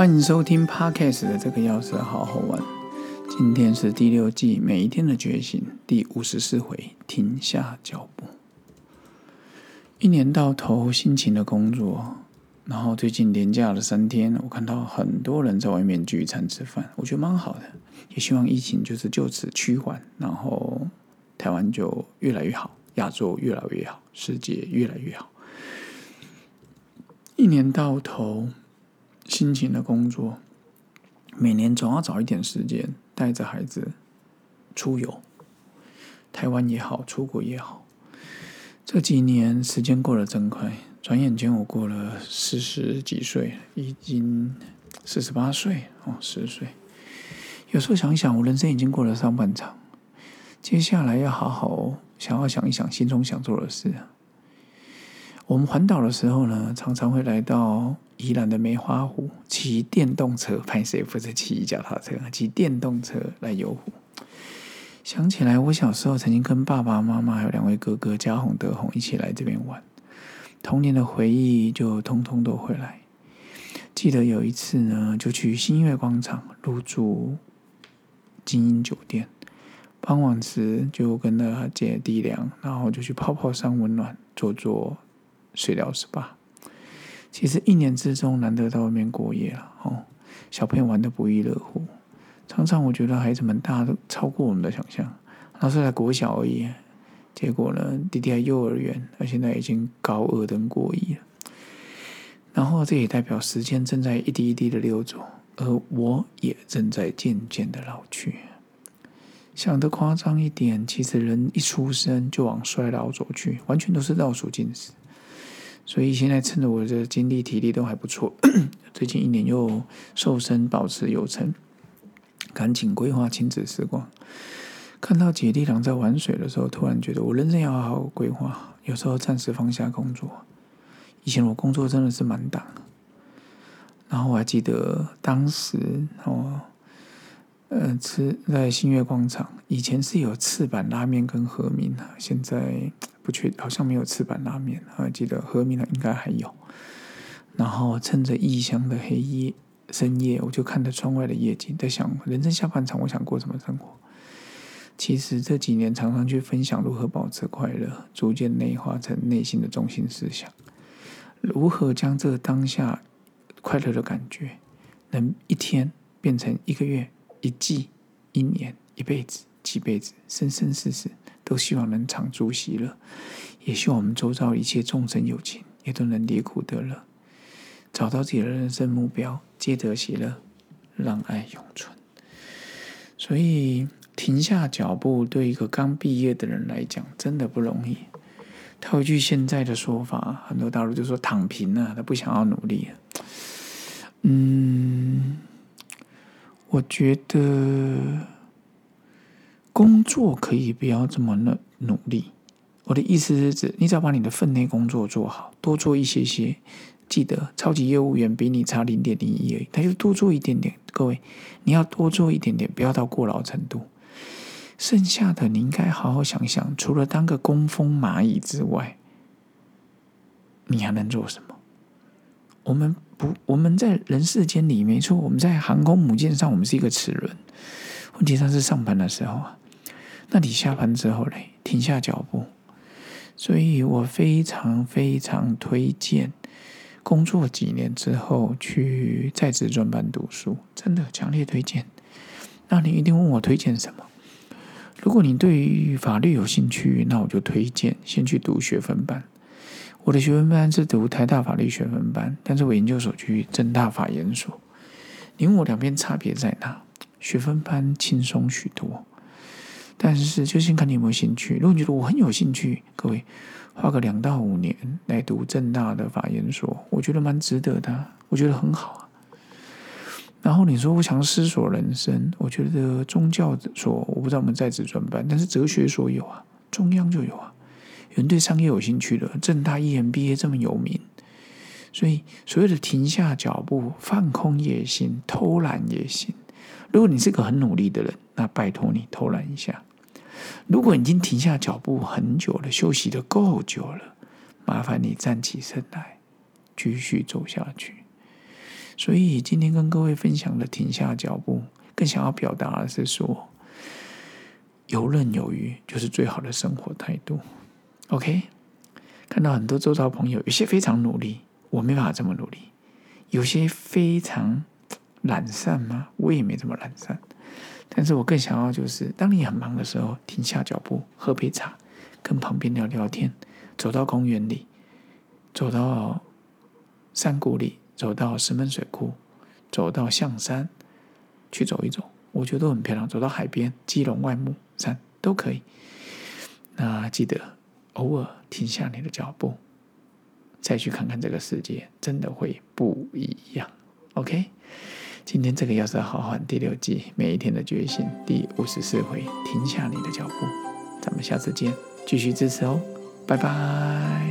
欢迎收听 Podcast 的这个钥匙好好玩。今天是第六季每一天的觉醒第五十四回，停下脚步。一年到头辛勤的工作，然后最近连假了三天，我看到很多人在外面聚餐吃饭，我觉得蛮好的。也希望疫情就是就此趋缓，然后台湾就越来越好，亚洲越来越好，世界越来越好。一年到头。辛勤的工作，每年总要找一点时间带着孩子出游，台湾也好，出国也好。这几年时间过得真快，转眼间我过了四十几岁，已经四十八岁哦，十岁。有时候想一想，我人生已经过了上半场，接下来要好好想要想一想心中想做的事。我们环岛的时候呢，常常会来到宜兰的梅花湖，骑电动车，拍谁不是骑脚踏车，骑电动车来游湖。想起来，我小时候曾经跟爸爸妈妈还有两位哥哥嘉宏、德宏一起来这边玩，童年的回忆就通通都回来。记得有一次呢，就去新月广场入住精英酒店，傍晚时就跟着姐弟俩，然后就去泡泡山温暖，坐坐。睡了是吧？其实一年之中难得到外面过夜了哦。小朋友玩的不亦乐乎，常常我觉得孩子们大都超过我们的想象。那时才国小而已，结果呢，弟弟还幼儿园，他现在已经高二登国一了。然后这也代表时间正在一滴一滴的溜走，而我也正在渐渐的老去。想得夸张一点，其实人一出生就往衰老走去，完全都是倒数计时。所以现在趁着我的精力体力都还不错，最近一年又瘦身保持有成，赶紧规划亲子时光。看到姐弟俩在玩水的时候，突然觉得我人生要好好规划。有时候暂时放下工作，以前我工作真的是蛮大的，然后我还记得当时哦，呃，吃在新月广场，以前是有赤坂拉面跟和民啊，现在。不确好像没有赤坂拉面，啊记得和民的应该还有。然后趁着异乡的黑夜深夜，我就看着窗外的夜景，在想人生下半场我想过什么生活。其实这几年常常去分享如何保持快乐，逐渐内化成内心的中心思想。如何将这当下快乐的感觉，能一天变成一个月、一季、一年、一辈子、几辈子、生生世世。都希望能长住喜乐，也希望我们周遭一切众生有情也都能离苦得乐，找到自己的人生目标，皆得喜乐，让爱永存。所以停下脚步，对一个刚毕业的人来讲，真的不容易。他有一句现在的说法，很多大陆就说躺平了，他不想要努力了。嗯，我觉得。工作可以不要这么努努力。我的意思是指，你只要把你的分内工作做好，多做一些些。记得，超级业务员比你差零点零一而已，他就多做一点点。各位，你要多做一点点，不要到过劳程度。剩下的，你应该好好想想，除了当个工蜂蚂蚁之外，你还能做什么？我们不，我们在人世间里，没错，我们在航空母舰上，我们是一个齿轮。问题上是上班的时候啊。那你下班之后嘞，停下脚步。所以我非常非常推荐，工作几年之后去在职专班读书，真的强烈推荐。那你一定问我推荐什么？如果你对于法律有兴趣，那我就推荐先去读学分班。我的学分班是读台大法律学分班，但是我研究所去正大法研所。你问我两边差别在哪？学分班轻松许多。但是，就先看你有没有兴趣。如果你觉得我很有兴趣，各位花个两到五年来读正大的法研所，我觉得蛮值得的，我觉得很好啊。然后你说我想思索人生，我觉得宗教所我不知道我们在职专班，但是哲学所有啊，中央就有啊。有人对商业有兴趣的，正大 EMBA 这么有名，所以所谓的停下脚步、放空也行，偷懒也行。如果你是个很努力的人，那拜托你偷懒一下。如果已经停下脚步很久了，休息的够久了，麻烦你站起身来，继续走下去。所以今天跟各位分享的停下脚步，更想要表达的是说，游刃有余就是最好的生活态度。OK，看到很多周遭朋友，有些非常努力，我没办法这么努力；有些非常懒散吗？我也没这么懒散。但是我更想要就是，当你很忙的时候，停下脚步，喝杯茶，跟旁边聊聊天，走到公园里，走到山谷里。走到石门水库，走到象山去走一走，我觉得都很漂亮。走到海边，基隆外木山都可以。那记得偶尔停下你的脚步，再去看看这个世界，真的会不一样。OK，今天这个要是好好第六季每一天的决心第五十四回，停下你的脚步。咱们下次见，继续支持哦，拜拜。